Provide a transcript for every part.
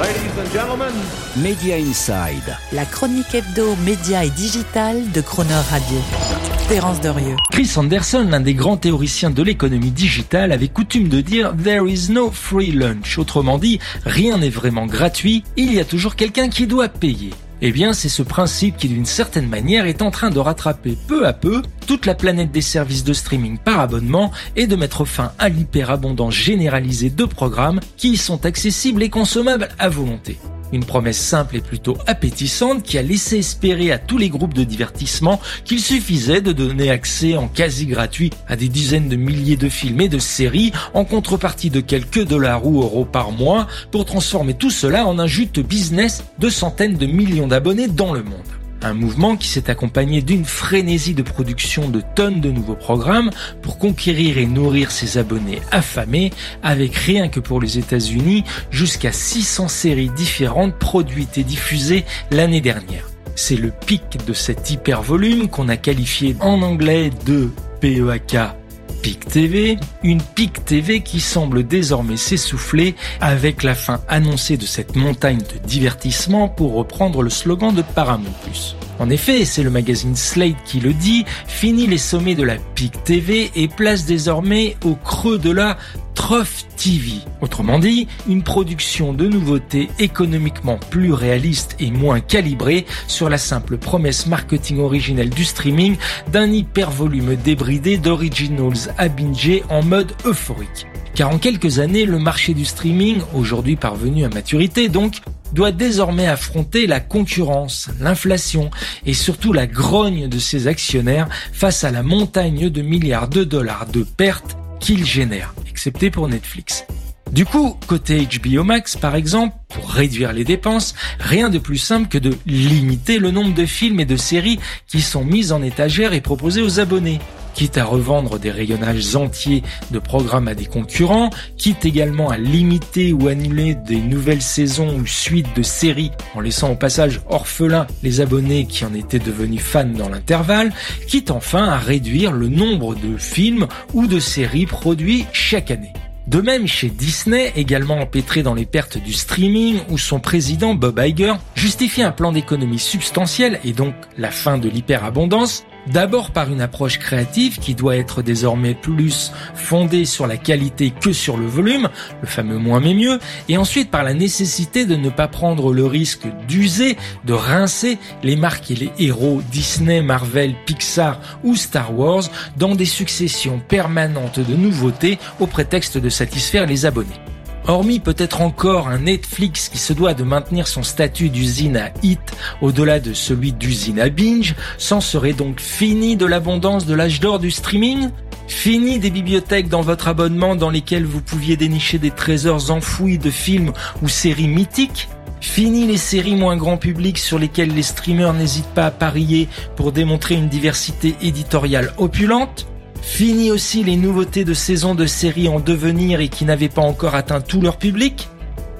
Ladies and gentlemen, Media Inside. La chronique hebdo, média et digital de Croner Radio. Terence Derieux. Chris Anderson, l'un des grands théoriciens de l'économie digitale, avait coutume de dire There is no free lunch. Autrement dit, rien n'est vraiment gratuit, il y a toujours quelqu'un qui doit payer. Eh bien, c'est ce principe qui, d'une certaine manière, est en train de rattraper peu à peu toute la planète des services de streaming par abonnement et de mettre fin à l'hyperabondance généralisée de programmes qui y sont accessibles et consommables à volonté. Une promesse simple et plutôt appétissante qui a laissé espérer à tous les groupes de divertissement qu'il suffisait de donner accès en quasi gratuit à des dizaines de milliers de films et de séries en contrepartie de quelques dollars ou euros par mois pour transformer tout cela en un juteux business de centaines de millions d'abonnés dans le monde. Un mouvement qui s'est accompagné d'une frénésie de production de tonnes de nouveaux programmes pour conquérir et nourrir ses abonnés affamés avec rien que pour les États-Unis jusqu'à 600 séries différentes produites et diffusées l'année dernière. C'est le pic de cet hyper volume qu'on a qualifié en anglais de PEAK PIC TV, une PIC TV qui semble désormais s'essouffler avec la fin annoncée de cette montagne de divertissement pour reprendre le slogan de Paramount+. En effet, c'est le magazine Slate qui le dit, fini les sommets de la PIC TV et place désormais au creux de la Trough TV. Autrement dit, une production de nouveautés économiquement plus réaliste et moins calibrée sur la simple promesse marketing originelle du streaming d'un hyper volume débridé d'originals à binger en mode euphorique. Car en quelques années, le marché du streaming, aujourd'hui parvenu à maturité donc, doit désormais affronter la concurrence, l'inflation et surtout la grogne de ses actionnaires face à la montagne de milliards de dollars de pertes qu'il génère, excepté pour Netflix. Du coup, côté HBO Max, par exemple, pour réduire les dépenses, rien de plus simple que de limiter le nombre de films et de séries qui sont mis en étagère et proposés aux abonnés quitte à revendre des rayonnages entiers de programmes à des concurrents, quitte également à limiter ou annuler des nouvelles saisons ou suites de séries en laissant au passage orphelins les abonnés qui en étaient devenus fans dans l'intervalle, quitte enfin à réduire le nombre de films ou de séries produits chaque année. De même chez Disney, également empêtré dans les pertes du streaming, où son président Bob Iger justifie un plan d'économie substantiel et donc la fin de l'hyperabondance, D'abord par une approche créative qui doit être désormais plus fondée sur la qualité que sur le volume, le fameux moins mais mieux, et ensuite par la nécessité de ne pas prendre le risque d'user, de rincer les marques et les héros Disney, Marvel, Pixar ou Star Wars dans des successions permanentes de nouveautés au prétexte de satisfaire les abonnés. Hormis peut-être encore un Netflix qui se doit de maintenir son statut d'usine à hit au-delà de celui d'usine à binge, s'en serait donc fini de l'abondance de l'âge d'or du streaming? Fini des bibliothèques dans votre abonnement dans lesquelles vous pouviez dénicher des trésors enfouis de films ou séries mythiques? Fini les séries moins grand public sur lesquelles les streamers n'hésitent pas à parier pour démontrer une diversité éditoriale opulente? Fini aussi les nouveautés de saisons de séries en devenir et qui n'avaient pas encore atteint tout leur public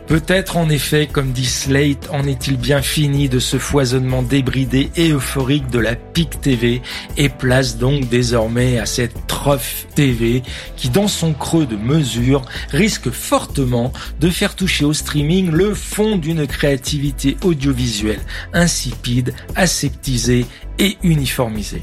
Peut-être en effet, comme dit Slate, en est-il bien fini de ce foisonnement débridé et euphorique de la PIC TV et place donc désormais à cette Trough TV qui dans son creux de mesure risque fortement de faire toucher au streaming le fond d'une créativité audiovisuelle insipide, aseptisée et uniformisée.